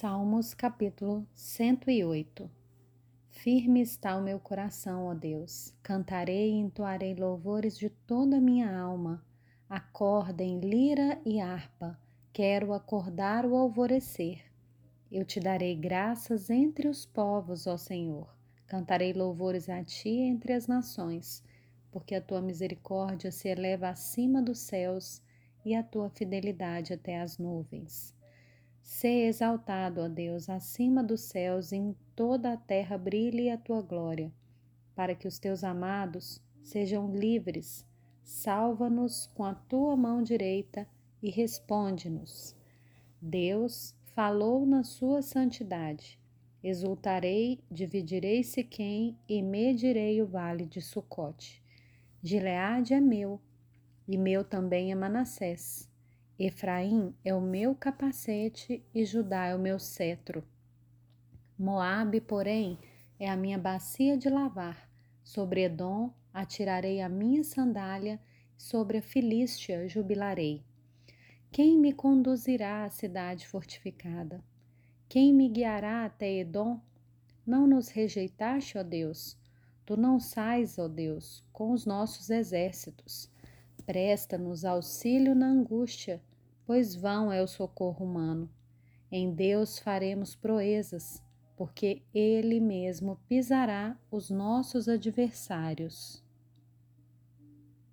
Salmos capítulo 108 Firme está o meu coração, ó Deus. Cantarei e entoarei louvores de toda a minha alma. Acordem lira e harpa. Quero acordar o alvorecer. Eu te darei graças entre os povos, ó Senhor. Cantarei louvores a ti entre as nações, porque a tua misericórdia se eleva acima dos céus e a tua fidelidade até as nuvens. Sê exaltado, ó Deus, acima dos céus, em toda a terra brilhe a tua glória, para que os teus amados sejam livres. Salva-nos com a tua mão direita e responde-nos. Deus falou na sua santidade. Exultarei, dividirei Siquém e medirei o vale de Sucote. Gileade é meu, e meu também é Manassés. Efraim é o meu capacete e Judá é o meu cetro. Moabe, porém, é a minha bacia de lavar. Sobre Edom atirarei a minha sandália, sobre a Filístia jubilarei. Quem me conduzirá à cidade fortificada? Quem me guiará até Edom? Não nos rejeitaste, ó Deus. Tu não sais, ó Deus, com os nossos exércitos. Presta-nos auxílio na angústia pois vão é o socorro humano. Em Deus faremos proezas, porque Ele mesmo pisará os nossos adversários.